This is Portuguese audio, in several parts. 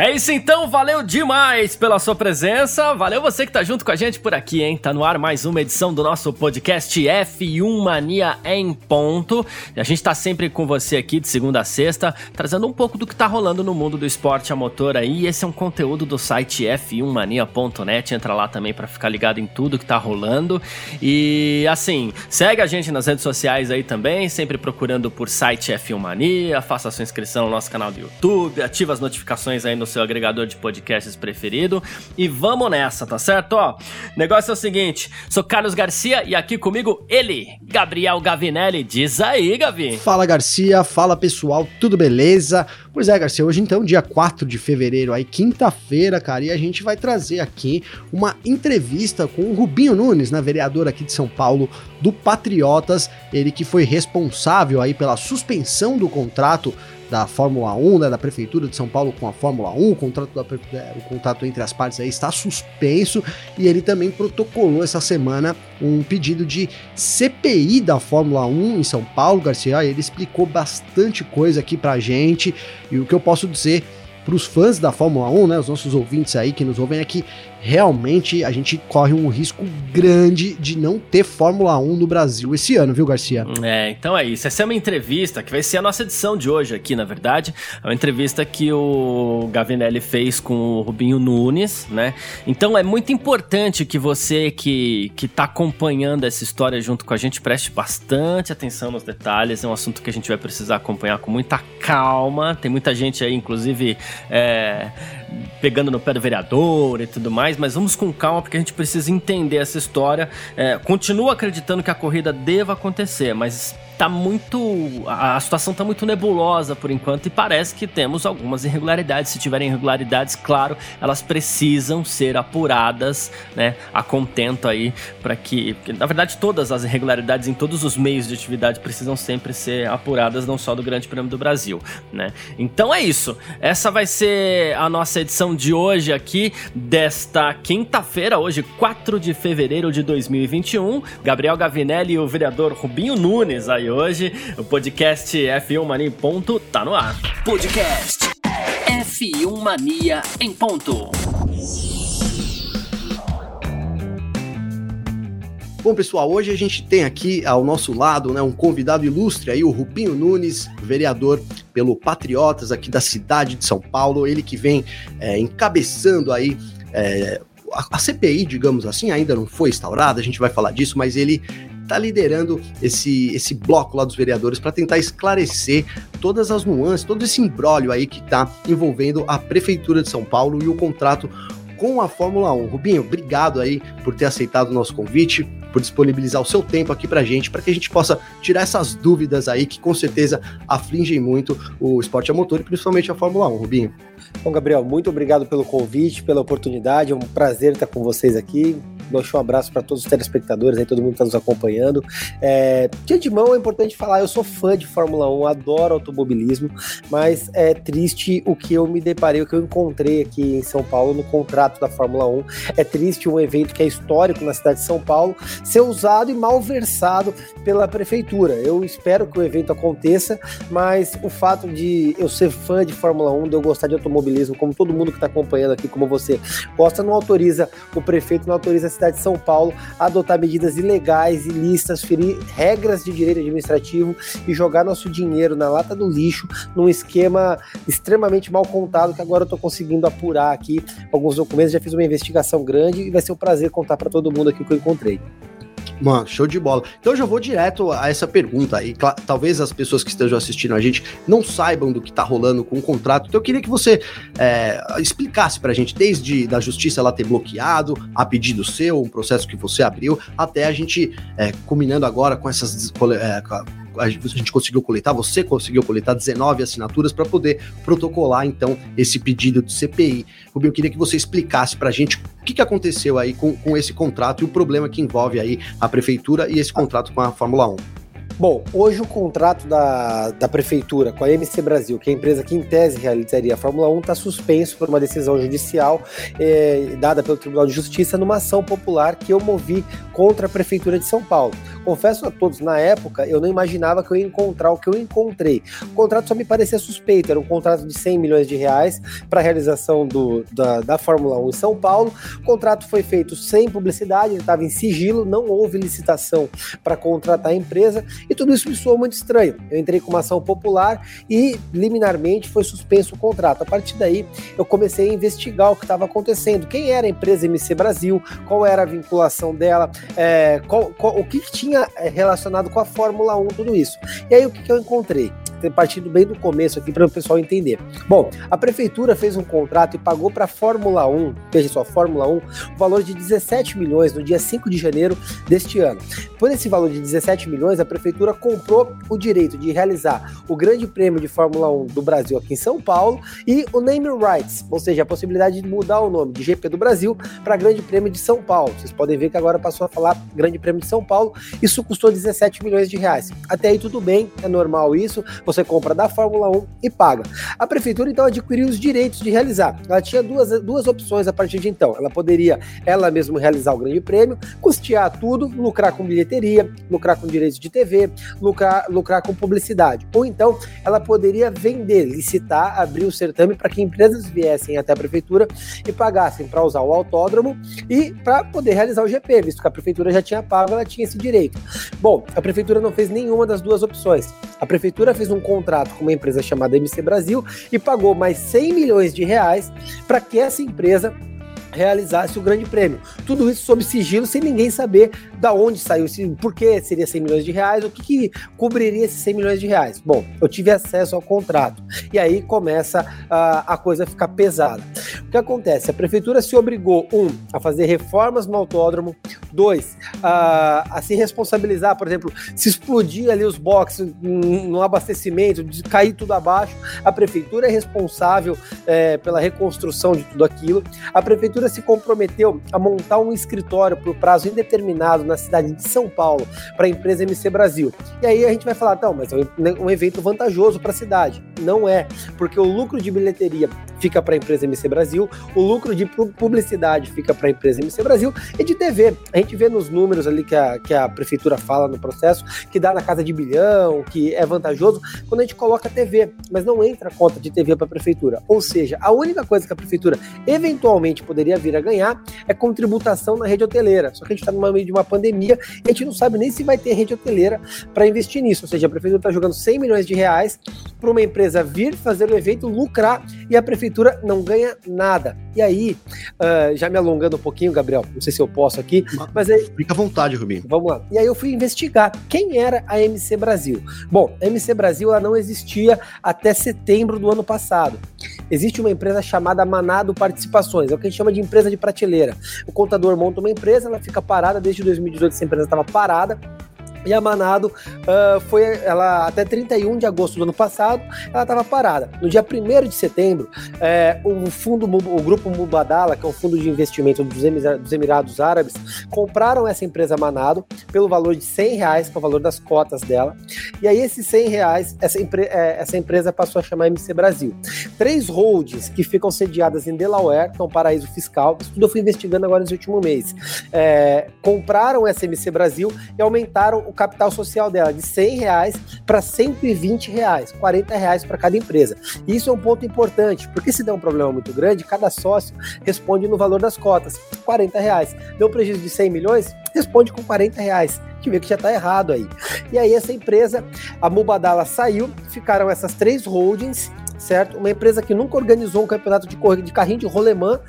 É isso então, valeu demais pela sua presença. Valeu você que tá junto com a gente por aqui, hein? Tá no ar mais uma edição do nosso podcast F1 Mania em ponto. E a gente tá sempre com você aqui de segunda a sexta, trazendo um pouco do que tá rolando no mundo do esporte a motor aí. Esse é um conteúdo do site f1mania.net. Entra lá também para ficar ligado em tudo que tá rolando. E assim, segue a gente nas redes sociais aí também, sempre procurando por site F1 Mania, faça sua inscrição no nosso canal do YouTube, ativa as notificações aí no seu agregador de podcasts preferido. E vamos nessa, tá certo? Ó, negócio é o seguinte: sou Carlos Garcia e aqui comigo ele, Gabriel Gavinelli. Diz aí, Gavi. Fala, Garcia. Fala, pessoal. Tudo beleza? Pois é, Garcia, hoje então, dia 4 de fevereiro, aí quinta-feira, cara, e a gente vai trazer aqui uma entrevista com o Rubinho Nunes, né, vereador aqui de São Paulo do Patriotas, ele que foi responsável aí pela suspensão do contrato da Fórmula 1, né, da Prefeitura de São Paulo com a Fórmula 1, o contrato, da, é, o contrato entre as partes aí está suspenso e ele também protocolou essa semana um pedido de CPI da Fórmula 1 em São Paulo, Garcia, ele explicou bastante coisa aqui pra gente e o que eu posso dizer para os fãs da Fórmula 1, né, os nossos ouvintes aí que nos ouvem aqui, realmente a gente corre um risco grande de não ter Fórmula 1 no Brasil esse ano, viu, Garcia? É, então é isso. Essa é uma entrevista que vai ser a nossa edição de hoje aqui, na verdade. É uma entrevista que o Gavinelli fez com o Rubinho Nunes, né? Então é muito importante que você que, que tá acompanhando essa história junto com a gente preste bastante atenção nos detalhes. É um assunto que a gente vai precisar acompanhar com muita calma. Tem muita gente aí, inclusive, é, pegando no pé do vereador e tudo mais, mas vamos com calma porque a gente precisa entender essa história. É, continuo acreditando que a corrida deva acontecer, mas tá muito. A, situação tá muito nebulosa por enquanto e parece que temos algumas irregularidades. Se tiverem irregularidades, claro, elas precisam ser apuradas, né? A contento aí, para que. Na verdade, todas as irregularidades em todos os meios de atividade precisam sempre ser apuradas, não só do Grande Prêmio do Brasil, né? Então é isso. Essa vai ser a nossa edição de hoje aqui, desta quinta-feira, hoje, 4 de fevereiro de 2021. Gabriel Gavinelli e o vereador Rubinho Nunes aí hoje. O podcast F1 Mania em ponto tá no ar. Podcast F1 Mania em ponto. Bom, pessoal, hoje a gente tem aqui ao nosso lado né, um convidado ilustre aí, o Rubinho Nunes, vereador pelo Patriotas aqui da cidade de São Paulo, ele que vem é, encabeçando aí é, a, a CPI, digamos assim, ainda não foi instaurada, a gente vai falar disso, mas ele está liderando esse, esse bloco lá dos vereadores para tentar esclarecer todas as nuances, todo esse imbróglio aí que está envolvendo a Prefeitura de São Paulo e o contrato com a Fórmula 1. Rubinho, obrigado aí por ter aceitado o nosso convite, por disponibilizar o seu tempo aqui pra gente, para que a gente possa tirar essas dúvidas aí que com certeza afligem muito o esporte a motor e principalmente a Fórmula 1, Rubinho. Bom, Gabriel, muito obrigado pelo convite, pela oportunidade, é um prazer estar com vocês aqui. Deixo um abraço para todos os telespectadores aí, todo mundo que está nos acompanhando. É, de antemão é importante falar, eu sou fã de Fórmula 1, adoro automobilismo, mas é triste o que eu me deparei, o que eu encontrei aqui em São Paulo no contrato da Fórmula 1. É triste um evento que é histórico na cidade de São Paulo ser usado e malversado pela prefeitura. Eu espero que o evento aconteça, mas o fato de eu ser fã de Fórmula 1, de eu gostar de automobilismo, como todo mundo que está acompanhando aqui, como você, gosta, não autoriza o prefeito, não autoriza a cidade de São Paulo a adotar medidas ilegais, ilícitas, ferir regras de direito administrativo e jogar nosso dinheiro na lata do lixo num esquema extremamente mal contado que agora eu estou conseguindo apurar aqui alguns documentos, já fiz uma investigação grande e vai ser um prazer contar para todo mundo aqui o que eu encontrei. Mano, show de bola. Então eu já vou direto a essa pergunta aí. Talvez as pessoas que estejam assistindo a gente não saibam do que tá rolando com o contrato. Então eu queria que você é, explicasse pra gente, desde da justiça ela ter bloqueado, a pedido seu, um processo que você abriu, até a gente é, culminando agora com essas. É, a gente conseguiu coletar, você conseguiu coletar 19 assinaturas para poder protocolar então esse pedido de CPI. Rubio, eu queria que você explicasse para a gente o que, que aconteceu aí com, com esse contrato e o problema que envolve aí a prefeitura e esse contrato com a Fórmula 1. Bom, hoje o contrato da, da prefeitura com a MC Brasil, que é a empresa que em tese realizaria a Fórmula 1, está suspenso por uma decisão judicial eh, dada pelo Tribunal de Justiça numa ação popular que eu movi contra a prefeitura de São Paulo. Confesso a todos, na época eu não imaginava que eu ia encontrar o que eu encontrei. O contrato só me parecia suspeito, era um contrato de 100 milhões de reais para a realização do, da, da Fórmula 1 em São Paulo. O contrato foi feito sem publicidade, ele estava em sigilo, não houve licitação para contratar a empresa e tudo isso me soou muito estranho. Eu entrei com uma ação popular e liminarmente foi suspenso o contrato. A partir daí eu comecei a investigar o que estava acontecendo, quem era a empresa MC Brasil, qual era a vinculação dela, é, qual, qual, o que, tinha é, relacionado com a Fórmula 1, tudo isso. E aí o que, que eu encontrei? Ter partido bem do começo aqui para o pessoal entender. Bom, a prefeitura fez um contrato e pagou para a Fórmula 1, veja só, Fórmula 1, o valor de 17 milhões no dia 5 de janeiro deste ano. Por esse valor de 17 milhões, a prefeitura comprou o direito de realizar o Grande Prêmio de Fórmula 1 do Brasil aqui em São Paulo e o Name Rights, ou seja, a possibilidade de mudar o nome de GP do Brasil para Grande Prêmio de São Paulo. Vocês podem ver que agora passou a falar Grande Prêmio de São Paulo. Isso custou 17 milhões de reais. Até aí tudo bem, é normal isso você compra da Fórmula 1 e paga. A prefeitura então adquiriu os direitos de realizar. Ela tinha duas, duas opções a partir de então. Ela poderia ela mesma realizar o grande prêmio, custear tudo, lucrar com bilheteria, lucrar com direitos de TV, lucrar, lucrar com publicidade. Ou então ela poderia vender, licitar, abrir o certame para que empresas viessem até a prefeitura e pagassem para usar o autódromo e para poder realizar o GP, visto que a prefeitura já tinha pago, ela tinha esse direito. Bom, a prefeitura não fez nenhuma das duas opções. A prefeitura fez um contrato com uma empresa chamada MC Brasil e pagou mais 100 milhões de reais para que essa empresa realizasse o grande prêmio. Tudo isso sob sigilo, sem ninguém saber da onde saiu, por que seria 100 milhões de reais, o que, que cobriria esses 100 milhões de reais. Bom, eu tive acesso ao contrato e aí começa a, a coisa a ficar pesada. O que acontece? A prefeitura se obrigou, um, a fazer reformas no autódromo, dois, a, a se responsabilizar, por exemplo, se explodir ali os boxes no abastecimento, de cair tudo abaixo, a prefeitura é responsável é, pela reconstrução de tudo aquilo. A prefeitura se comprometeu a montar um escritório por prazo indeterminado na cidade de São Paulo para a empresa MC Brasil. E aí a gente vai falar, não, mas é um evento vantajoso para a cidade. Não é, porque o lucro de bilheteria fica para a empresa MC Brasil, o lucro de publicidade fica para a empresa MC Brasil e de TV. A gente vê nos números ali que a, que a prefeitura fala no processo que dá na casa de bilhão, que é vantajoso quando a gente coloca TV, mas não entra a conta de TV para a prefeitura. Ou seja, a única coisa que a prefeitura eventualmente poderia vir a ganhar é contributação na rede hoteleira. Só que a gente está no meio de uma pandemia e a gente não sabe nem se vai ter rede hoteleira para investir nisso. Ou seja, a prefeitura está jogando 100 milhões de reais para uma empresa vir fazer o evento, lucrar e a prefeitura não ganha nada. E aí, uh, já me alongando um pouquinho, Gabriel, não sei se eu posso aqui, mas aí. Fica à vontade, Rubinho. Vamos lá. E aí eu fui investigar quem era a MC Brasil. Bom, a MC Brasil ela não existia até setembro do ano passado. Existe uma empresa chamada Manado Participações, é o que a gente chama de empresa de prateleira. O contador monta uma empresa, ela fica parada desde 2018, essa empresa estava parada e a Manado uh, foi ela até 31 de agosto do ano passado, ela estava parada. No dia 1 de setembro, é, o fundo, o grupo Mubadala, que é um fundo de investimento dos, dos Emirados Árabes, compraram essa empresa Manado pelo valor de 100 reais, que é o valor das cotas dela. E aí, esses 100 reais, essa, empre é, essa empresa passou a chamar MC Brasil. Três holdings que ficam sediadas em Delaware, que é um paraíso fiscal, isso tudo eu fui investigando agora nesse último mês. É, compraram essa MC Brasil e aumentaram o capital social dela de 100 reais para 120 reais, 40 reais para cada empresa. Isso é um ponto importante, porque se der um problema muito grande, cada sócio responde no valor das cotas, 40 reais. Deu prejuízo de 100 milhões, responde com 40 reais. Gente vê que já está errado aí. E aí essa empresa, a Mubadala saiu, ficaram essas três holdings certo? Uma empresa que nunca organizou um campeonato de, corrida, de carrinho de rolemã,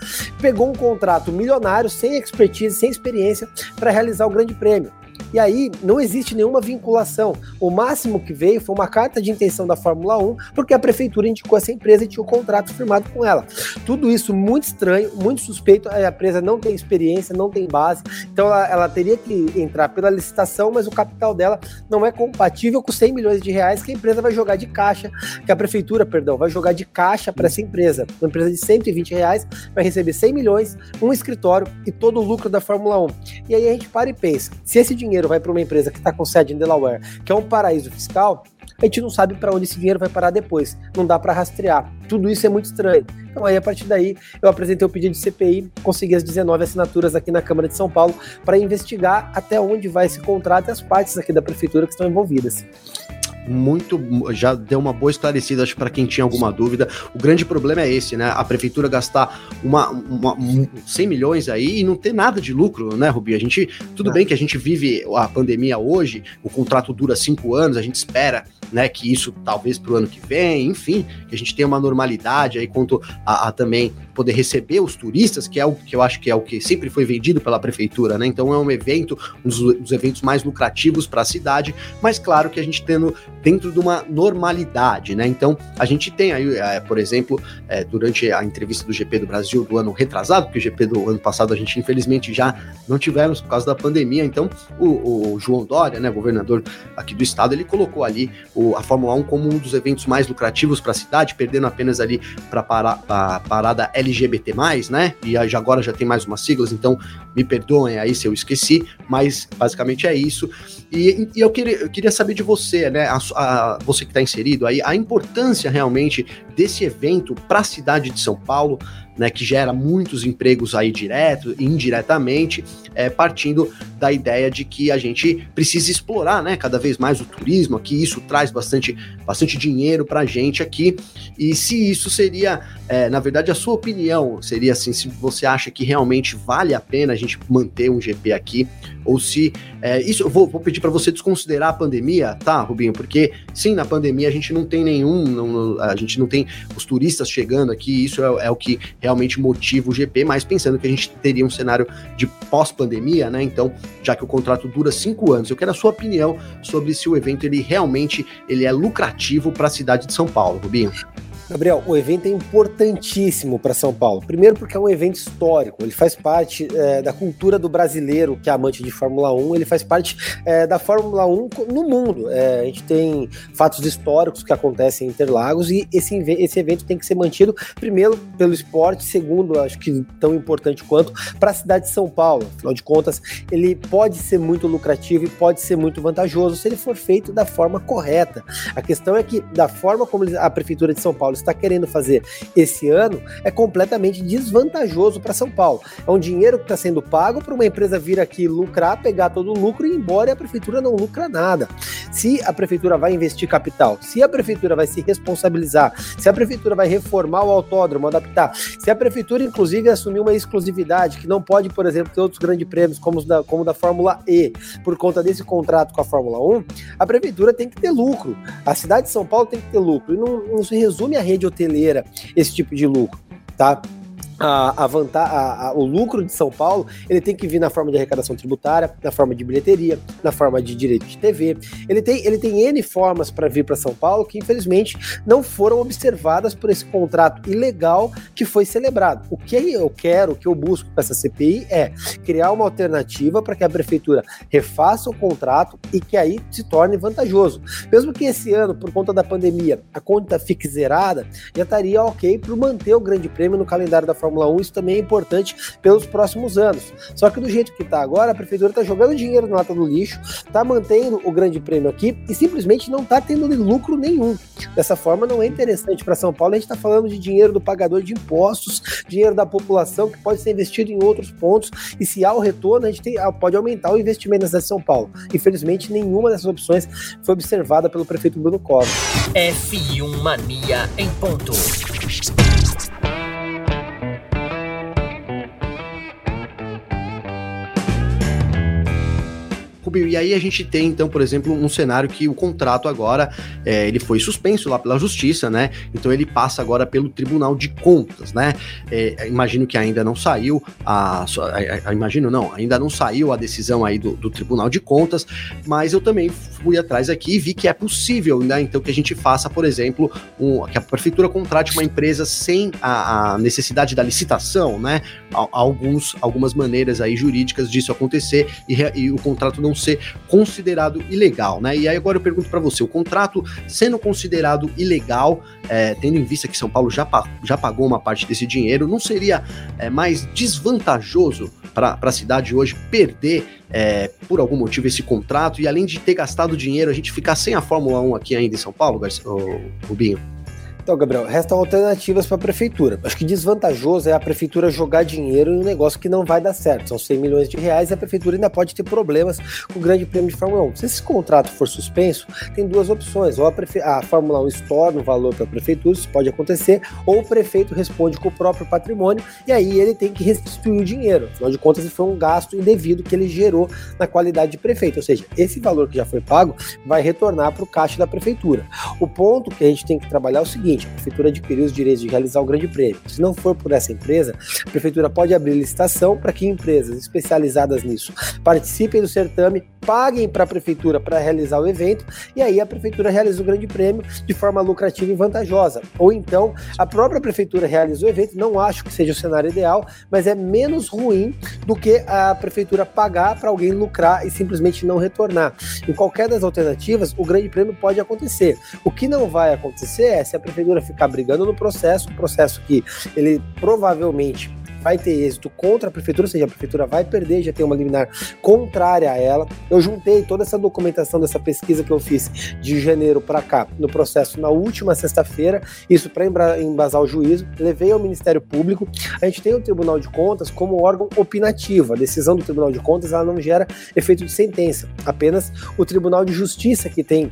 pegou um contrato milionário, sem expertise, sem experiência, para realizar o Grande Prêmio. E aí não existe nenhuma vinculação. O máximo que veio foi uma carta de intenção da Fórmula 1, porque a prefeitura indicou essa empresa e tinha o um contrato firmado com ela. Tudo isso muito estranho, muito suspeito. A empresa não tem experiência, não tem base, então ela, ela teria que entrar pela licitação, mas o capital dela não é compatível com 100 milhões de reais que a empresa vai jogar de caixa, que a prefeitura, perdão, vai jogar de caixa para essa empresa. Uma empresa de 120 reais vai receber 100 milhões, um escritório e todo o lucro da Fórmula 1. E aí a gente para e pensa: se esse dinheiro dinheiro vai para uma empresa que está com sede em Delaware, que é um paraíso fiscal, a gente não sabe para onde esse dinheiro vai parar depois. Não dá para rastrear. Tudo isso é muito estranho. Então aí a partir daí eu apresentei o pedido de CPI, consegui as 19 assinaturas aqui na Câmara de São Paulo para investigar até onde vai esse contrato e as partes aqui da prefeitura que estão envolvidas muito, já deu uma boa esclarecida, acho, para quem tinha alguma dúvida. O grande problema é esse, né? A prefeitura gastar uma, uma, 100 milhões aí e não ter nada de lucro, né, Rubi? A gente, tudo é. bem que a gente vive a pandemia hoje, o contrato dura cinco anos, a gente espera, né, que isso talvez para o ano que vem, enfim, que a gente tenha uma normalidade aí quanto a, a também poder receber os turistas, que é o que eu acho que é o que sempre foi vendido pela prefeitura, né? Então é um evento, um dos, dos eventos mais lucrativos para a cidade, mas claro que a gente tendo dentro de uma normalidade, né? Então a gente tem aí, é, por exemplo, é, durante a entrevista do GP do Brasil do ano retrasado, porque o GP do ano passado a gente infelizmente já não tivemos por causa da pandemia, então o, o João Dória, né, governador aqui do estado, ele colocou ali o, a Fórmula 1 como um dos eventos mais lucrativos para a cidade, perdendo apenas ali para a parada L LGBT+, né? E agora já tem mais umas siglas, então me perdoem aí se eu esqueci, mas basicamente é isso. E, e eu, queria, eu queria saber de você, né? A, a, você que está inserido aí, a importância realmente desse evento para a cidade de São Paulo, né, que gera muitos empregos aí direto e indiretamente, é, partindo da ideia de que a gente precisa explorar, né, cada vez mais o turismo aqui, isso traz bastante, bastante dinheiro para a gente aqui, e se isso seria, é, na verdade, a sua opinião seria assim, se você acha que realmente vale a pena a gente manter um GP aqui, ou se, é, isso, vou, vou pedir para você desconsiderar a pandemia, tá, Rubinho, porque sim, na pandemia a gente não tem nenhum, não, a gente não tem os turistas chegando aqui, isso é, é o que realmente motiva o GP, mas pensando que a gente teria um cenário de pós-pandemia, né? Então, já que o contrato dura cinco anos, eu quero a sua opinião sobre se o evento ele realmente ele é lucrativo para a cidade de São Paulo, Rubinho. Gabriel, o evento é importantíssimo para São Paulo. Primeiro, porque é um evento histórico, ele faz parte é, da cultura do brasileiro que é amante de Fórmula 1, ele faz parte é, da Fórmula 1 no mundo. É, a gente tem fatos históricos que acontecem em Interlagos e esse, esse evento tem que ser mantido, primeiro, pelo esporte, segundo, acho que tão importante quanto, para a cidade de São Paulo. Afinal de contas, ele pode ser muito lucrativo e pode ser muito vantajoso se ele for feito da forma correta. A questão é que, da forma como a Prefeitura de São Paulo está querendo fazer esse ano é completamente desvantajoso para São Paulo. É um dinheiro que está sendo pago para uma empresa vir aqui lucrar, pegar todo o lucro e ir embora e a prefeitura não lucra nada. Se a prefeitura vai investir capital, se a prefeitura vai se responsabilizar, se a prefeitura vai reformar o autódromo, adaptar, se a prefeitura, inclusive, assumir uma exclusividade que não pode, por exemplo, ter outros grandes prêmios, como, da, como da Fórmula E, por conta desse contrato com a Fórmula 1, a prefeitura tem que ter lucro. A cidade de São Paulo tem que ter lucro. E não, não se resume a rede hoteleira esse tipo de lucro, tá? A, a, a, a, o lucro de São Paulo ele tem que vir na forma de arrecadação tributária, na forma de bilheteria, na forma de direito de TV. Ele tem, ele tem N formas para vir para São Paulo que, infelizmente, não foram observadas por esse contrato ilegal que foi celebrado. O que eu quero, o que eu busco com essa CPI é criar uma alternativa para que a prefeitura refaça o contrato e que aí se torne vantajoso. Mesmo que esse ano, por conta da pandemia, a conta fique zerada, já estaria ok para manter o Grande Prêmio no calendário da Fórmula Fórmula 1, isso também é importante pelos próximos anos. Só que do jeito que está agora, a prefeitura está jogando dinheiro na lata do lixo, está mantendo o grande prêmio aqui e simplesmente não está tendo lucro nenhum. Dessa forma, não é interessante para São Paulo. A gente está falando de dinheiro do pagador de impostos, dinheiro da população que pode ser investido em outros pontos. E se há o retorno, a gente tem, ah, pode aumentar o investimento na cidade de São Paulo. Infelizmente, nenhuma dessas opções foi observada pelo prefeito Bruno Covas. F1 Mania em ponto. E aí a gente tem, então, por exemplo, um cenário que o contrato agora é, ele foi suspenso lá pela justiça, né? Então ele passa agora pelo Tribunal de Contas, né? É, imagino que ainda não saiu a, a, a, imagino não, ainda não saiu a decisão aí do, do, Tribunal de Contas, mas eu também fui atrás aqui e vi que é possível, né? Então que a gente faça, por exemplo, um, que a prefeitura contrate uma empresa sem a, a necessidade da licitação, né? Alguns, algumas maneiras aí jurídicas disso acontecer e, e o contrato não ser considerado ilegal, né? E aí agora eu pergunto para você, o contrato sendo considerado ilegal, é, tendo em vista que São Paulo já, já pagou uma parte desse dinheiro, não seria é, mais desvantajoso para a cidade hoje perder é, por algum motivo esse contrato e além de ter gastado dinheiro, a gente ficar sem a Fórmula 1 aqui ainda em São Paulo, Rubinho? Então, Gabriel, restam alternativas para a prefeitura. Acho que desvantajoso é a prefeitura jogar dinheiro em um negócio que não vai dar certo. São 100 milhões de reais e a prefeitura ainda pode ter problemas com o Grande Prêmio de Fórmula 1. Se esse contrato for suspenso, tem duas opções. Ou a, prefe... a Fórmula 1 estorna o valor para a prefeitura, isso pode acontecer, ou o prefeito responde com o próprio patrimônio e aí ele tem que restituir o dinheiro. Afinal de contas, foi um gasto indevido que ele gerou na qualidade de prefeito. Ou seja, esse valor que já foi pago vai retornar para o caixa da prefeitura. O ponto que a gente tem que trabalhar é o seguinte seguinte: a prefeitura adquiriu os direitos de realizar o Grande Prêmio. Se não for por essa empresa, a prefeitura pode abrir licitação para que empresas especializadas nisso participem do certame, paguem para a prefeitura para realizar o evento e aí a prefeitura realiza o Grande Prêmio de forma lucrativa e vantajosa. Ou então a própria prefeitura realiza o evento. Não acho que seja o cenário ideal, mas é menos ruim do que a prefeitura pagar para alguém lucrar e simplesmente não retornar. Em qualquer das alternativas, o Grande Prêmio pode acontecer. O que não vai acontecer é se a prefeitura prefeitura ficar brigando no processo, um processo que ele provavelmente vai ter êxito contra a prefeitura, ou seja, a prefeitura vai perder, já tem uma liminar contrária a ela. Eu juntei toda essa documentação dessa pesquisa que eu fiz de janeiro para cá no processo na última sexta-feira, isso para embasar o juízo, levei ao Ministério Público. A gente tem o Tribunal de Contas como órgão opinativo. A decisão do Tribunal de Contas ela não gera efeito de sentença, apenas o Tribunal de Justiça que tem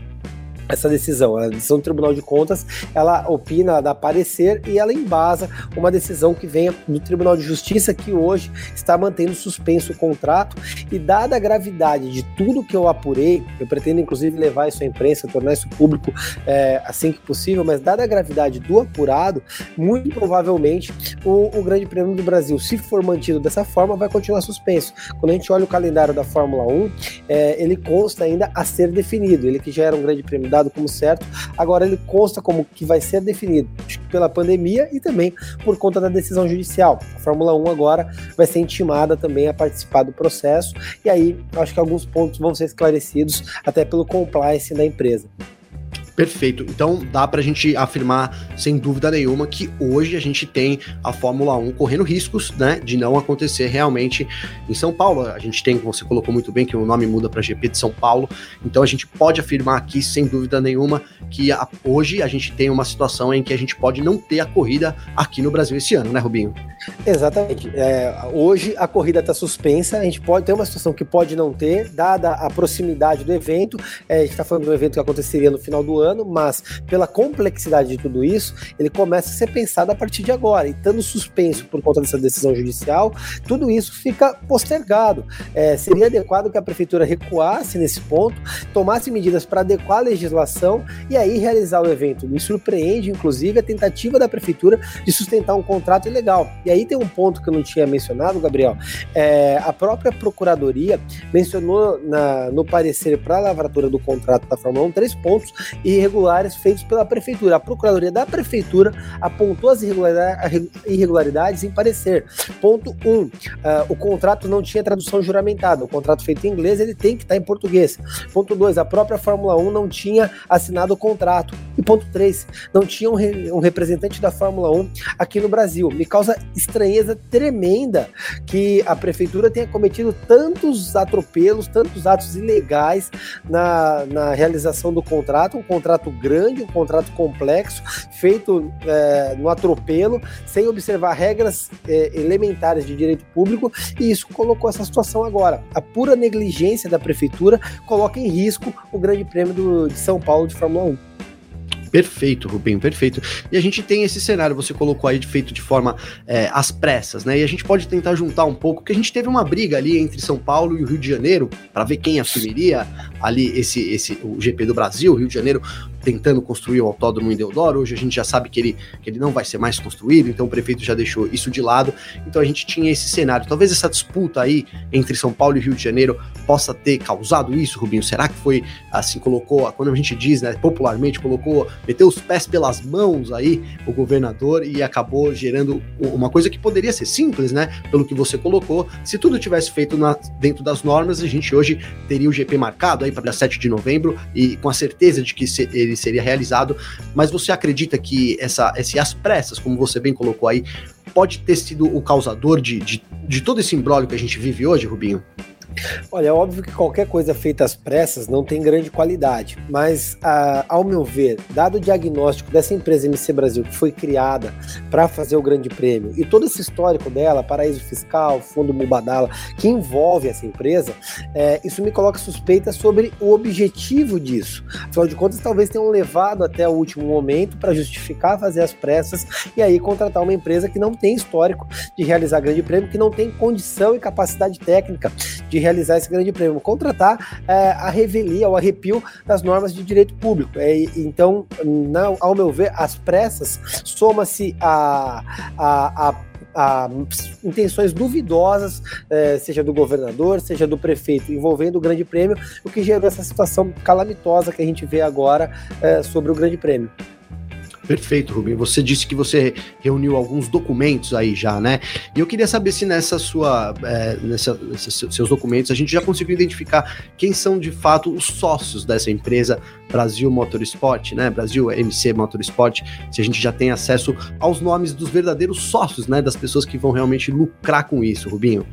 essa decisão. A decisão do Tribunal de Contas, ela opina, ela dá parecer e ela embasa uma decisão que venha do Tribunal de Justiça, que hoje está mantendo suspenso o contrato. E dada a gravidade de tudo que eu apurei, eu pretendo inclusive levar isso à imprensa, tornar isso público é, assim que possível, mas dada a gravidade do apurado, muito provavelmente o, o Grande Prêmio do Brasil, se for mantido dessa forma, vai continuar suspenso. Quando a gente olha o calendário da Fórmula 1, é, ele consta ainda a ser definido. Ele que já era um grande prêmio da como certo, agora ele consta como que vai ser definido pela pandemia e também por conta da decisão judicial. A Fórmula 1 agora vai ser intimada também a participar do processo, e aí acho que alguns pontos vão ser esclarecidos até pelo compliance da empresa. Perfeito. Então dá para a gente afirmar, sem dúvida nenhuma, que hoje a gente tem a Fórmula 1 correndo riscos, né, de não acontecer realmente em São Paulo. A gente tem, você colocou muito bem, que o nome muda para GP de São Paulo. Então a gente pode afirmar aqui, sem dúvida nenhuma, que a, hoje a gente tem uma situação em que a gente pode não ter a corrida aqui no Brasil esse ano, né, Rubinho? Exatamente. É, hoje a corrida está suspensa. A gente pode ter uma situação que pode não ter, dada a proximidade do evento. É, a gente está falando de um evento que aconteceria no final do ano mas pela complexidade de tudo isso, ele começa a ser pensado a partir de agora. E estando suspenso por conta dessa decisão judicial, tudo isso fica postergado. É, seria adequado que a prefeitura recuasse nesse ponto, tomasse medidas para adequar a legislação e aí realizar o evento. Me surpreende, inclusive, a tentativa da prefeitura de sustentar um contrato ilegal. E aí tem um ponto que eu não tinha mencionado, Gabriel. É, a própria procuradoria mencionou na, no parecer para a lavratura do contrato da Fórmula 1 três pontos e irregulares feitos pela prefeitura. A procuradoria da prefeitura apontou as irregularidades em parecer. Ponto 1. Um, uh, o contrato não tinha tradução juramentada. O contrato feito em inglês ele tem que estar em português. Ponto 2. A própria Fórmula 1 não tinha assinado o contrato. E ponto 3. Não tinha um, re, um representante da Fórmula 1 aqui no Brasil. Me causa estranheza tremenda que a prefeitura tenha cometido tantos atropelos, tantos atos ilegais na, na realização do contrato. Um contrato contrato grande, um contrato complexo, feito é, no atropelo, sem observar regras é, elementares de direito público, e isso colocou essa situação agora. A pura negligência da prefeitura coloca em risco o Grande Prêmio do, de São Paulo de Fórmula 1. Perfeito, Rubinho, perfeito. E a gente tem esse cenário, você colocou aí feito de forma é, às pressas, né? E a gente pode tentar juntar um pouco, que a gente teve uma briga ali entre São Paulo e o Rio de Janeiro, para ver quem assumiria ali esse, esse o GP do Brasil, Rio de Janeiro tentando construir o autódromo em Deodoro. Hoje a gente já sabe que ele, que ele não vai ser mais construído, então o prefeito já deixou isso de lado. Então a gente tinha esse cenário. Talvez essa disputa aí entre São Paulo e Rio de Janeiro possa ter causado isso, Rubinho. Será que foi assim, colocou, quando a gente diz, né, popularmente, colocou, meteu os pés pelas mãos aí o governador e acabou gerando uma coisa que poderia ser simples, né? Pelo que você colocou. Se tudo tivesse feito na, dentro das normas, a gente hoje teria o GP marcado aí para 7 de novembro e com a certeza de que se, ele seria realizado. Mas você acredita que essa, esse as pressas, como você bem colocou aí, pode ter sido o causador de, de, de todo esse imbróglio que a gente vive hoje, Rubinho? Olha, é óbvio que qualquer coisa feita às pressas não tem grande qualidade, mas a, ao meu ver, dado o diagnóstico dessa empresa MC Brasil que foi criada para fazer o Grande Prêmio e todo esse histórico dela, paraíso fiscal, fundo Mubadala, que envolve essa empresa, é, isso me coloca suspeita sobre o objetivo disso. Afinal de contas, talvez tenham levado até o último momento para justificar fazer as pressas e aí contratar uma empresa que não tem histórico de realizar Grande Prêmio, que não tem condição e capacidade técnica de realizar esse grande prêmio, contratar é, a revelia, o arrepio das normas de direito público. É, então, não, ao meu ver, as pressas soma-se a, a, a a intenções duvidosas, é, seja do governador, seja do prefeito, envolvendo o Grande Prêmio, o que gerou essa situação calamitosa que a gente vê agora é, sobre o Grande Prêmio. Perfeito, Rubem. Você disse que você reuniu alguns documentos aí já, né? E eu queria saber se nessa sua, é, nessa, nesses seus documentos a gente já conseguiu identificar quem são de fato os sócios dessa empresa Brasil Motorsport, né? Brasil MC Motorsport. Se a gente já tem acesso aos nomes dos verdadeiros sócios, né? Das pessoas que vão realmente lucrar com isso, Rubinho.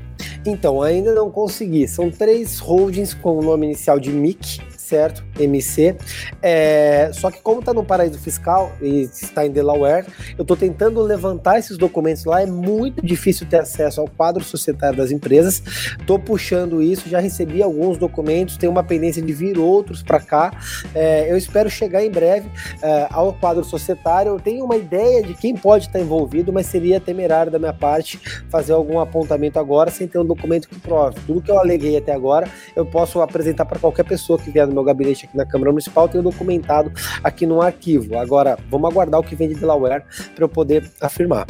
Então, ainda não consegui. São três holdings com o nome inicial de MIC, certo? MC. É, só que como está no paraíso fiscal e está em Delaware, eu estou tentando levantar esses documentos lá. É muito difícil ter acesso ao quadro societário das empresas. Estou puxando isso, já recebi alguns documentos, tem uma pendência de vir outros para cá. É, eu espero chegar em breve é, ao quadro societário. Eu tenho uma ideia de quem pode estar envolvido, mas seria temerário da minha parte fazer algum apontamento agora sem ter um documento que prove. Tudo que eu aleguei até agora, eu posso apresentar para qualquer pessoa que vier no meu gabinete aqui na Câmara Municipal, tenho documentado aqui no arquivo. Agora, vamos aguardar o que vem de Delaware para eu poder afirmar.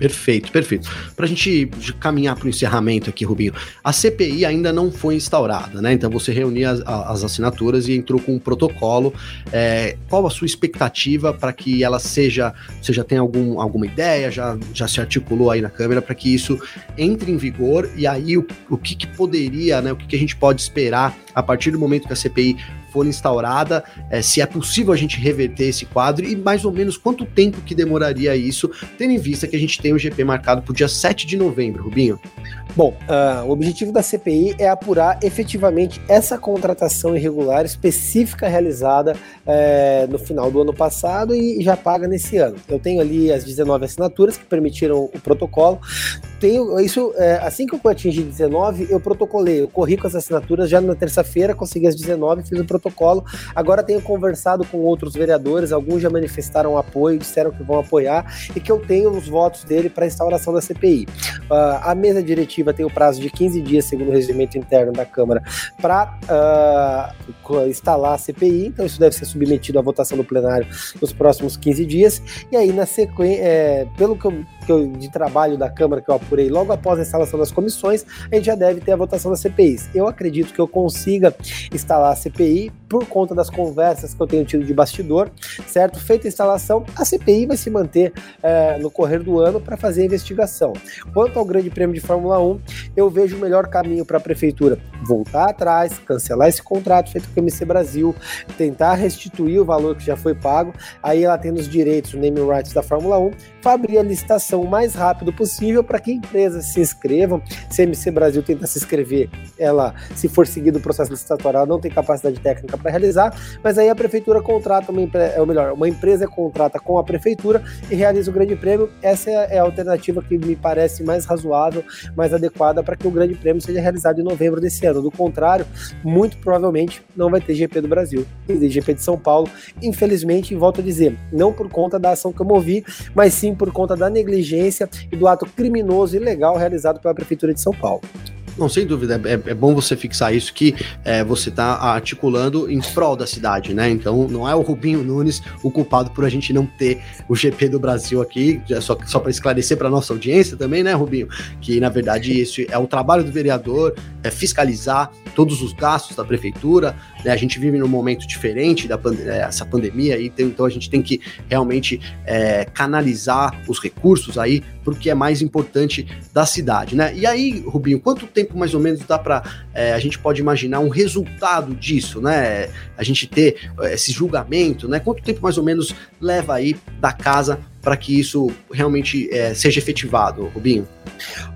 Perfeito, perfeito. Para a gente caminhar para o encerramento aqui, Rubinho, a CPI ainda não foi instaurada, né? Então você reuniu as, as assinaturas e entrou com um protocolo. É, qual a sua expectativa para que ela seja, você já tem algum, alguma ideia, já, já se articulou aí na Câmara para que isso entre em vigor e aí o, o que, que poderia, né? O que, que a gente pode esperar a partir do momento que a CPI for instaurada, é, se é possível a gente reverter esse quadro e mais ou menos quanto tempo que demoraria isso, tendo em vista que a gente tem o GP marcado para o dia 7 de novembro, Rubinho. Bom, uh, o objetivo da CPI é apurar efetivamente essa contratação irregular específica realizada é, no final do ano passado e já paga nesse ano. Eu tenho ali as 19 assinaturas que permitiram o protocolo. Tenho isso é, assim que eu atingi 19, eu protocolei, eu corri com as assinaturas já na terça-feira, consegui as 19, fiz o protocolo. Agora tenho conversado com outros vereadores, alguns já manifestaram apoio, disseram que vão apoiar e que eu tenho os votos dele para a instauração da CPI. Uh, ah, a mesa diretiva tem o prazo de 15 dias, segundo o regimento interno da Câmara, para uh, instalar a CPI, então isso deve ser submetido à votação do plenário nos próximos 15 dias, e aí na sequência, é, pelo que eu, eu, de trabalho da Câmara que eu apurei logo após a instalação das comissões, a gente já deve ter a votação das CPIs. Eu acredito que eu consiga instalar a CPI por conta das conversas que eu tenho tido de bastidor, certo? Feita a instalação, a CPI vai se manter é, no correr do ano para fazer a investigação. Quanto ao Grande Prêmio de Fórmula 1, eu vejo o melhor caminho para a prefeitura voltar atrás, cancelar esse contrato feito com o MC Brasil, tentar restituir o valor que já foi pago, aí ela tendo os direitos, o name rights da Fórmula 1, abrir a licitação o mais rápido possível para que empresas se inscrevam. Se a MC Brasil tenta se inscrever, ela, se for seguido o processo licitatório, não tem capacidade técnica para realizar, mas aí a prefeitura contrata uma empresa, é, ou melhor, uma empresa contrata com a prefeitura e realiza o grande prêmio. Essa é a alternativa que me parece mais razoável, mais adequada para que o grande prêmio seja realizado em novembro desse ano. Do contrário, muito provavelmente não vai ter GP do Brasil, e GP de São Paulo. Infelizmente, volto a dizer, não por conta da ação que eu movi, mas sim por conta da negligência e do ato criminoso e ilegal realizado pela Prefeitura de São Paulo. Não, sem dúvida, é, é bom você fixar isso que é, você está articulando em prol da cidade, né? Então não é o Rubinho Nunes o culpado por a gente não ter o GP do Brasil aqui, só, só para esclarecer para nossa audiência também, né, Rubinho? Que na verdade isso é o trabalho do vereador, é fiscalizar todos os gastos da prefeitura, né? A gente vive num momento diferente da pande é, essa pandemia aí, então a gente tem que realmente é, canalizar os recursos aí porque é mais importante da cidade, né? E aí, Rubinho, quanto tempo mais ou menos dá para é, a gente pode imaginar um resultado disso, né? A gente ter é, esse julgamento, né? Quanto tempo mais ou menos leva aí da casa para que isso realmente é, seja efetivado, Rubinho?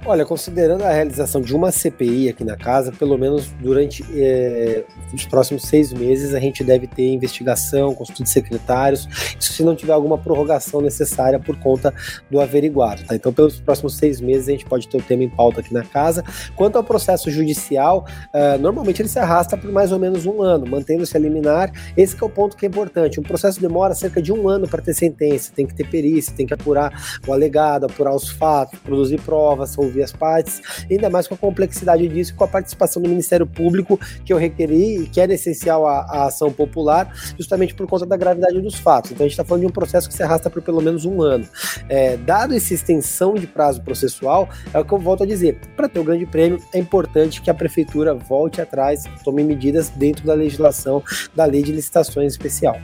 Olha, considerando a realização de uma CPI aqui na casa, pelo menos durante é, os próximos seis meses, a gente deve ter investigação, consulta de secretários, isso se não tiver alguma prorrogação necessária por conta do averiguado. Tá? Então, pelos próximos seis meses, a gente pode ter o tema em pauta aqui na casa. Quanto ao processo judicial, uh, normalmente ele se arrasta por mais ou menos um ano, mantendo-se a liminar. Esse é o ponto que é importante. Um processo demora cerca de um ano para ter sentença, tem que ter perícia, tem que apurar o alegado, apurar os fatos, produzir provas, ouvir as partes, ainda mais com a complexidade disso, com a participação do Ministério Público que eu requeri e que era essencial à, à ação popular, justamente por conta da gravidade dos fatos. Então a gente está falando de um processo que se arrasta por pelo menos um ano. É, dado essa extensão de prazo processual, é o que eu volto a dizer, para ter o grande prêmio é importante que a prefeitura volte atrás, tome medidas dentro da legislação da lei de licitações especial.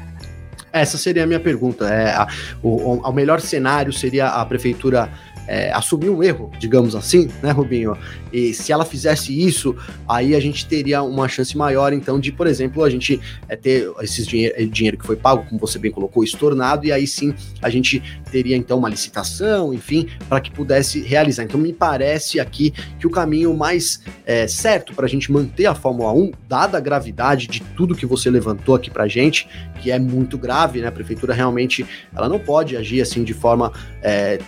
Essa seria a minha pergunta. É, a, o, o melhor cenário seria a prefeitura é, assumir um erro, digamos assim, né, Rubinho? E se ela fizesse isso, aí a gente teria uma chance maior, então, de, por exemplo, a gente é, ter esse dinheiro, dinheiro que foi pago, como você bem colocou, estornado, e aí sim a gente teria então uma licitação, enfim, para que pudesse realizar. Então, me parece aqui que o caminho mais é, certo para a gente manter a Fórmula 1, dada a gravidade de tudo que você levantou aqui para gente, que é muito grave, né? A prefeitura realmente ela não pode agir assim de forma é,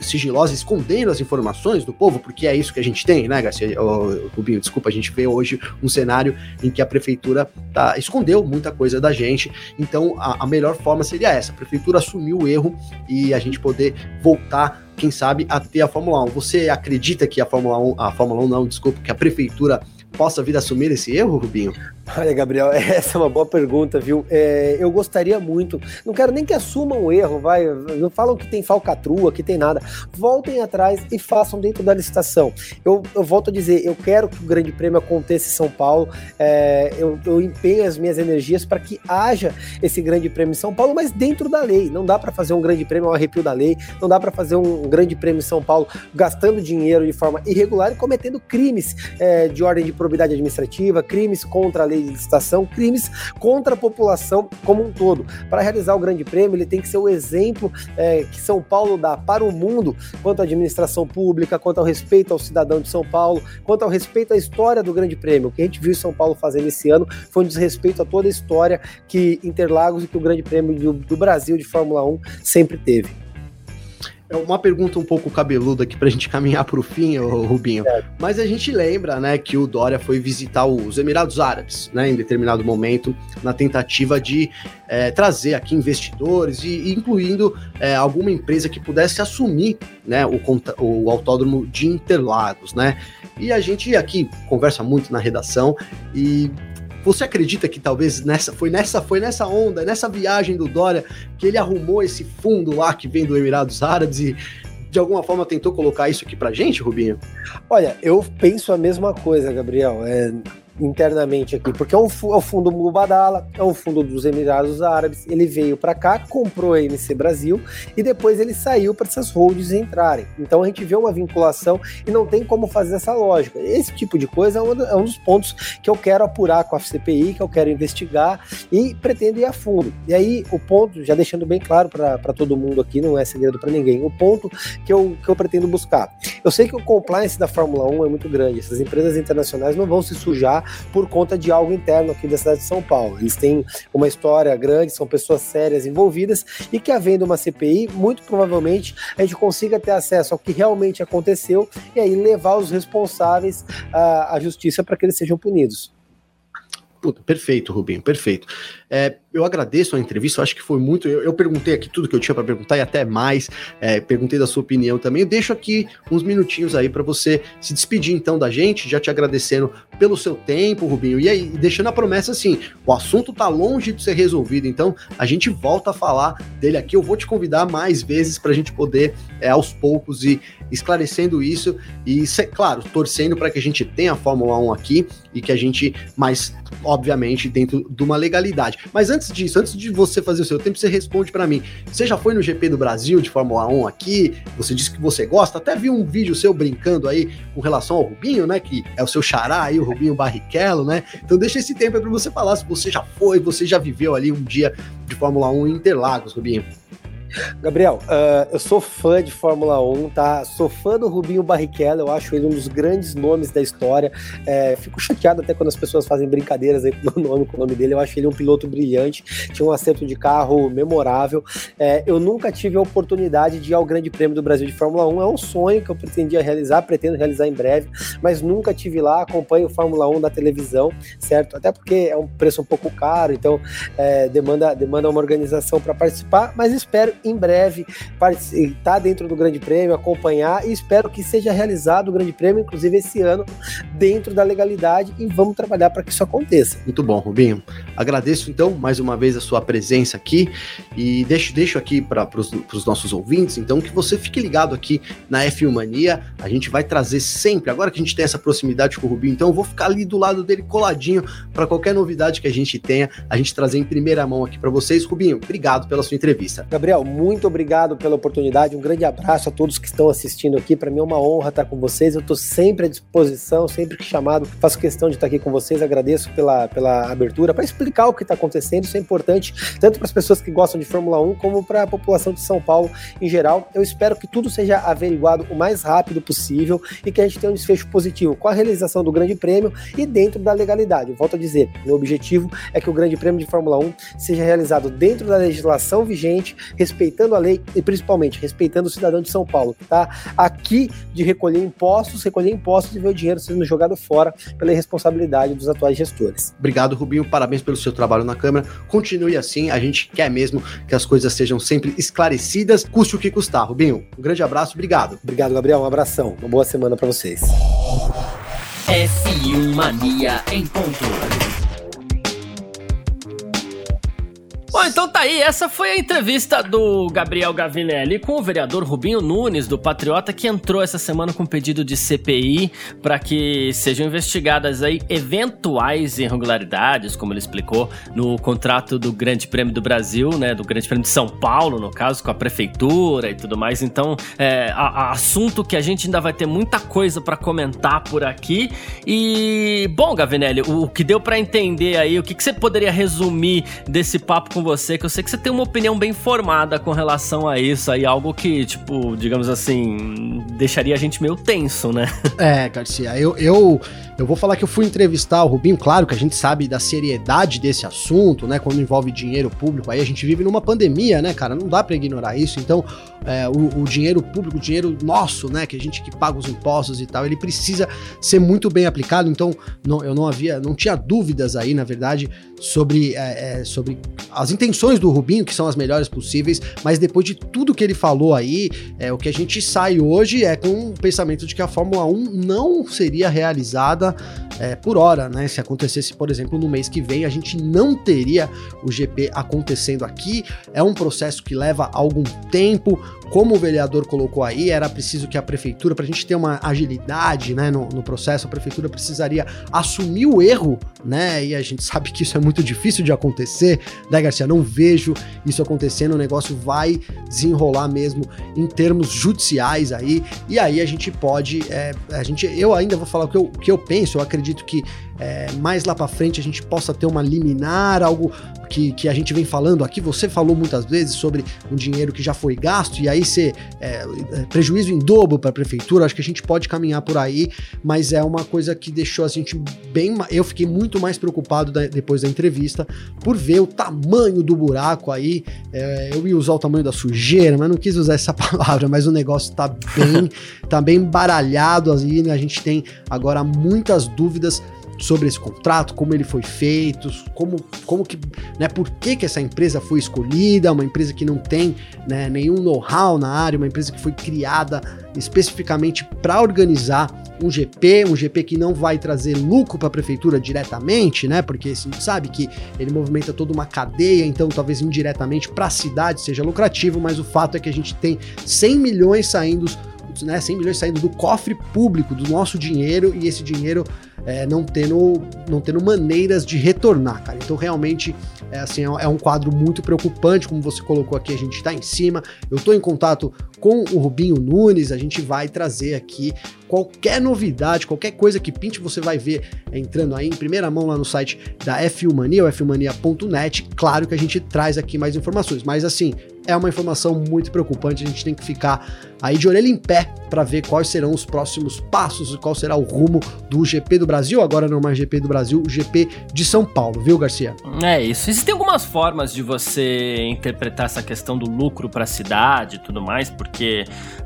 sigilosa, escondendo as informações do povo, porque é isso que a gente tem, né, Garcia? Oh, Rubinho, desculpa, a gente vê hoje um cenário em que a prefeitura tá, escondeu muita coisa da gente, então a, a melhor forma seria essa, a prefeitura assumir o erro e a gente poder voltar quem sabe, a ter a Fórmula 1. Você acredita que a Fórmula 1, a Fórmula 1 não, desculpa, que a prefeitura possa vir a assumir esse erro, Rubinho? Olha, Gabriel, essa é uma boa pergunta, viu? É, eu gostaria muito, não quero nem que assumam o erro, vai, não falam que tem falcatrua, que tem nada. Voltem atrás e façam dentro da licitação. Eu, eu volto a dizer, eu quero que o Grande Prêmio aconteça em São Paulo, é, eu, eu empenho as minhas energias para que haja esse Grande Prêmio em São Paulo, mas dentro da lei. Não dá para fazer um Grande Prêmio ao arrepio da lei, não dá para fazer um Grande Prêmio em São Paulo gastando dinheiro de forma irregular e cometendo crimes é, de ordem de probidade administrativa, crimes contra a lei licitação, crimes contra a população como um todo. Para realizar o Grande Prêmio, ele tem que ser o exemplo é, que São Paulo dá para o mundo quanto à administração pública, quanto ao respeito ao cidadão de São Paulo, quanto ao respeito à história do Grande Prêmio. O que a gente viu São Paulo fazendo esse ano foi um desrespeito a toda a história que Interlagos e que o Grande Prêmio do, do Brasil de Fórmula 1 sempre teve. É uma pergunta um pouco cabeluda aqui pra gente caminhar pro fim, Rubinho. É. Mas a gente lembra, né, que o Dória foi visitar os Emirados Árabes, né, em determinado momento, na tentativa de é, trazer aqui investidores e incluindo é, alguma empresa que pudesse assumir, né, o, o autódromo de Interlagos, né? E a gente aqui conversa muito na redação e você acredita que talvez nessa foi nessa foi nessa onda, nessa viagem do Dória que ele arrumou esse fundo lá que vem do Emirados Árabes e de alguma forma tentou colocar isso aqui pra gente, Rubinho? Olha, eu penso a mesma coisa, Gabriel. É, internamente aqui, porque é, um, é o fundo Mubadala, é um fundo dos Emirados Árabes. Ele veio para cá, comprou a MC Brasil e depois ele saiu para essas holdings entrarem. Então a gente vê uma vinculação e não tem como fazer essa lógica. Esse tipo de coisa é um, é um dos pontos que eu quero apurar com a CPI, que eu quero investigar e pretendo ir a fundo. E aí o ponto, já deixando bem claro para todo mundo aqui, não é segredo para ninguém, o ponto que eu, que eu pretendo buscar. Eu sei que o compliance da Fórmula 1 é muito grande, essas empresas internacionais não vão se sujar por conta de algo interno aqui da cidade de São Paulo. Eles têm uma história grande, são pessoas sérias envolvidas e que, havendo uma CPI, muito provavelmente a gente consiga ter acesso ao que realmente aconteceu e aí levar os responsáveis à, à justiça para que eles sejam punidos. Puta, perfeito, Rubinho, perfeito. É, eu agradeço a entrevista, eu acho que foi muito. Eu, eu perguntei aqui tudo que eu tinha para perguntar e até mais. É, perguntei da sua opinião também. Eu deixo aqui uns minutinhos aí para você se despedir então da gente, já te agradecendo pelo seu tempo, Rubinho. E aí, deixando a promessa assim: o assunto tá longe de ser resolvido, então a gente volta a falar dele aqui. Eu vou te convidar mais vezes para a gente poder, é, aos poucos, ir esclarecendo isso e, claro, torcendo para que a gente tenha a Fórmula 1 aqui e que a gente, mais obviamente, dentro de uma legalidade. Mas antes disso, antes de você fazer o seu tempo, você responde para mim. Você já foi no GP do Brasil de Fórmula 1 aqui? Você disse que você gosta. Até vi um vídeo seu brincando aí com relação ao Rubinho, né? Que é o seu xará aí, o Rubinho Barrichello, né? Então deixa esse tempo aí para você falar se você já foi, você já viveu ali um dia de Fórmula 1 em Interlagos, Rubinho. Gabriel, uh, eu sou fã de Fórmula 1, tá? Sou fã do Rubinho Barrichello, eu acho ele um dos grandes nomes da história. É, fico chateado até quando as pessoas fazem brincadeiras aí com o nome, com o nome dele. Eu acho ele um piloto brilhante, tinha um acerto de carro memorável. É, eu nunca tive a oportunidade de ir ao Grande Prêmio do Brasil de Fórmula 1. É um sonho que eu pretendia realizar, pretendo realizar em breve, mas nunca tive lá. Acompanho Fórmula 1 na televisão, certo? Até porque é um preço um pouco caro, então é, demanda, demanda uma organização para participar, mas espero em breve estar dentro do Grande Prêmio, acompanhar e espero que seja realizado o Grande Prêmio, inclusive esse ano, dentro da legalidade e vamos trabalhar para que isso aconteça. Muito bom, Rubinho. Agradeço então mais uma vez a sua presença aqui e deixo, deixo aqui para os nossos ouvintes, então, que você fique ligado aqui na F1 Mania. A gente vai trazer sempre, agora que a gente tem essa proximidade com o Rubinho, então eu vou ficar ali do lado dele coladinho para qualquer novidade que a gente tenha, a gente trazer em primeira mão aqui para vocês. Rubinho, obrigado pela sua entrevista. Gabriel, muito obrigado pela oportunidade. Um grande abraço a todos que estão assistindo aqui. Para mim é uma honra estar com vocês. Eu estou sempre à disposição, sempre que chamado, faço questão de estar aqui com vocês. Agradeço pela, pela abertura para explicar o que está acontecendo. Isso é importante tanto para as pessoas que gostam de Fórmula 1 como para a população de São Paulo em geral. Eu espero que tudo seja averiguado o mais rápido possível e que a gente tenha um desfecho positivo com a realização do Grande Prêmio e dentro da legalidade. Volto a dizer, meu objetivo é que o Grande Prêmio de Fórmula 1 seja realizado dentro da legislação vigente, respeitando respeitando a lei e principalmente respeitando o cidadão de São Paulo, que está aqui de recolher impostos, recolher impostos e ver o dinheiro sendo jogado fora pela irresponsabilidade dos atuais gestores. Obrigado, Rubinho. Parabéns pelo seu trabalho na Câmara. Continue assim. A gente quer mesmo que as coisas sejam sempre esclarecidas, custe o que custar. Rubinho, um grande abraço. Obrigado. Obrigado, Gabriel. Um abração. Uma boa semana para vocês. F1 Mania em ponto. Bom, então tá aí. Essa foi a entrevista do Gabriel Gavinelli com o vereador Rubinho Nunes, do Patriota, que entrou essa semana com um pedido de CPI para que sejam investigadas aí eventuais irregularidades, como ele explicou, no contrato do Grande Prêmio do Brasil, né? Do Grande Prêmio de São Paulo, no caso, com a prefeitura e tudo mais. Então, é a, a assunto que a gente ainda vai ter muita coisa para comentar por aqui. E, bom, Gavinelli, o, o que deu para entender aí, o que, que você poderia resumir desse papo com com você, que eu sei que você tem uma opinião bem formada com relação a isso, aí algo que, tipo, digamos assim, deixaria a gente meio tenso, né? É, Garcia, eu, eu, eu vou falar que eu fui entrevistar o Rubinho, claro que a gente sabe da seriedade desse assunto, né, quando envolve dinheiro público, aí a gente vive numa pandemia, né, cara, não dá para ignorar isso, então é, o, o, dinheiro público, o dinheiro nosso, né, que a gente que paga os impostos e tal, ele precisa ser muito bem aplicado. Então, não, eu não havia, não tinha dúvidas aí, na verdade, sobre, é, é, sobre as intenções do Rubinho, que são as melhores possíveis. Mas depois de tudo que ele falou aí, é, o que a gente sai hoje é com o pensamento de que a Fórmula 1 não seria realizada é, por hora, né? Se acontecesse, por exemplo, no mês que vem, a gente não teria o GP acontecendo aqui. É um processo que leva algum tempo. Como o vereador colocou aí, era preciso que a prefeitura, para a gente ter uma agilidade né, no, no, processo, a prefeitura precisaria assumir o erro, né? E a gente sabe que isso é muito difícil de acontecer, né, Garcia? Não vejo isso acontecendo, o negócio vai desenrolar mesmo em termos judiciais aí, e aí a gente pode. É, a gente, eu ainda vou falar o que eu, o que eu penso, eu acredito que é, mais lá para frente a gente possa ter uma liminar, algo que, que a gente vem falando aqui. Você falou muitas vezes sobre um dinheiro que já foi gasto e aí ser é, é prejuízo em dobro para a prefeitura. Acho que a gente pode caminhar por aí, mas é uma coisa que deixou a gente bem. Eu fiquei muito mais preocupado da, depois da entrevista por ver o tamanho do buraco aí. É, eu ia usar o tamanho da sujeira, mas não quis usar essa palavra. Mas o negócio tá bem, tá bem baralhado aí. Né? A gente tem agora muitas dúvidas sobre esse contrato, como ele foi feito, como, como que, né, por que, que essa empresa foi escolhida, uma empresa que não tem né, nenhum know-how na área, uma empresa que foi criada especificamente para organizar um GP, um GP que não vai trazer lucro para a prefeitura diretamente, né? Porque gente sabe que ele movimenta toda uma cadeia, então talvez indiretamente para a cidade seja lucrativo, mas o fato é que a gente tem 100 milhões saindo né, 100 milhões saindo do cofre público, do nosso dinheiro, e esse dinheiro é, não, tendo, não tendo maneiras de retornar, cara. Então, realmente, é, assim, é um quadro muito preocupante, como você colocou aqui, a gente está em cima. Eu estou em contato com o Rubinho Nunes, a gente vai trazer aqui qualquer novidade, qualquer coisa que pinte, você vai ver entrando aí em primeira mão lá no site da F1 Mania, f1mania.net. Claro que a gente traz aqui mais informações, mas assim, é uma informação muito preocupante, a gente tem que ficar aí de orelha em pé para ver quais serão os próximos passos e qual será o rumo do GP do Brasil, agora não mais GP do Brasil, o GP de São Paulo, viu, Garcia? É isso. Existem algumas formas de você interpretar essa questão do lucro para a cidade e tudo mais, porque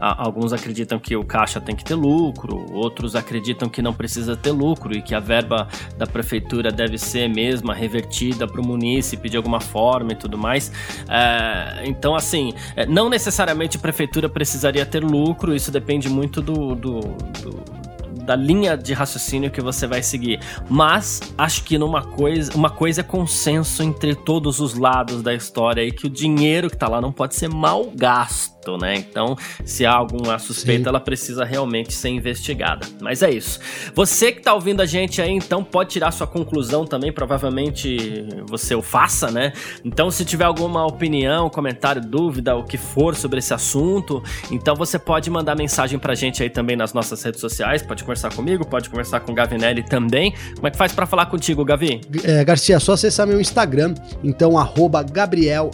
a, alguns acreditam que o caixa tem que ter lucro, outros acreditam que não precisa ter lucro e que a verba da prefeitura deve ser mesma revertida para o munícipe de alguma forma e tudo mais. É, então, assim, é, não necessariamente a prefeitura precisaria ter lucro, isso depende muito do, do, do da linha de raciocínio que você vai seguir. Mas acho que numa coisa, uma coisa é consenso entre todos os lados da história aí que o dinheiro que tá lá não pode ser mal gasto né? Então, se há alguma suspeita, Sim. ela precisa realmente ser investigada. Mas é isso. Você que tá ouvindo a gente aí, então pode tirar sua conclusão também, provavelmente você o faça, né? Então, se tiver alguma opinião, comentário, dúvida, o que for sobre esse assunto, então você pode mandar mensagem pra gente aí também nas nossas redes sociais, pode conversar comigo, pode conversar com o Gavinelli também. Como é que faz para falar contigo, Gavi? É, Garcia, só acessar meu Instagram, então arroba Gabriel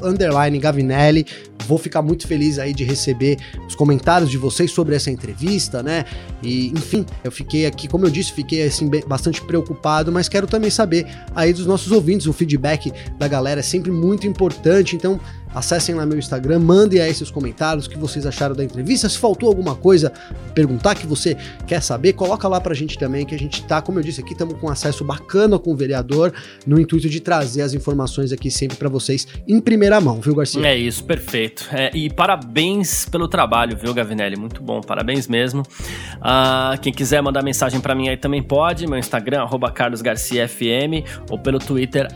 Gavinelli. Vou ficar muito feliz aí de receber os comentários de vocês sobre essa entrevista, né? E, enfim, eu fiquei aqui, como eu disse, fiquei assim bastante preocupado, mas quero também saber aí dos nossos ouvintes, o feedback da galera é sempre muito importante, então Acessem lá meu Instagram, mandem aí seus comentários, o que vocês acharam da entrevista. Se faltou alguma coisa, perguntar que você quer saber, coloca lá pra gente também, que a gente tá, como eu disse aqui, estamos com acesso bacana com o vereador, no intuito de trazer as informações aqui sempre para vocês em primeira mão, viu, Garcia? É isso, perfeito. É, e parabéns pelo trabalho, viu, Gavinelli? Muito bom, parabéns mesmo. Uh, quem quiser mandar mensagem para mim aí também pode, meu Instagram, carlosgarciafm, ou pelo Twitter,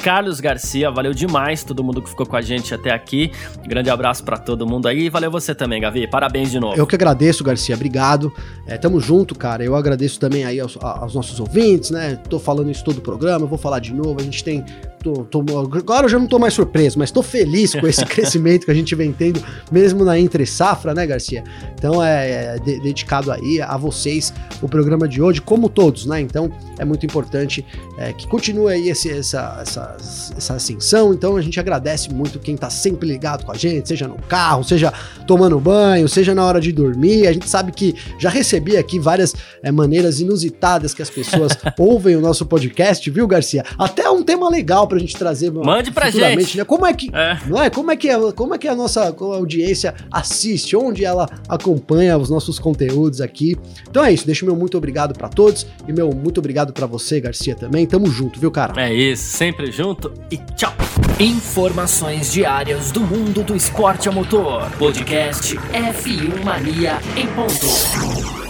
carlosgarcia. Valeu demais todo mundo que ficou com a gente até aqui. Grande abraço para todo mundo aí. Valeu você também, Gavi. Parabéns de novo. Eu que agradeço, Garcia. Obrigado. É, tamo junto, cara. Eu agradeço também aí aos, aos nossos ouvintes, né? Tô falando isso todo o programa, vou falar de novo. A gente tem Tô, tô, agora eu já não tô mais surpreso, mas tô feliz com esse crescimento que a gente vem tendo, mesmo na entre safra, né, Garcia? Então é, é de, dedicado aí a vocês o programa de hoje, como todos, né? Então é muito importante é, que continue aí esse, essa, essa, essa ascensão. Então a gente agradece muito quem tá sempre ligado com a gente, seja no carro, seja tomando banho, seja na hora de dormir. A gente sabe que já recebi aqui várias é, maneiras inusitadas que as pessoas ouvem o nosso podcast, viu, Garcia? Até um tema legal pra gente trazer Mande pra gente. Né? Como é que, é. Não é? Como é que é, como é que a nossa audiência assiste, onde ela acompanha os nossos conteúdos aqui. Então é isso, deixo meu muito obrigado para todos e meu muito obrigado para você, Garcia, também. Tamo junto, viu, cara? É isso, sempre junto e tchau. Informações diárias do mundo do esporte a motor. Podcast F1 Mania em ponto.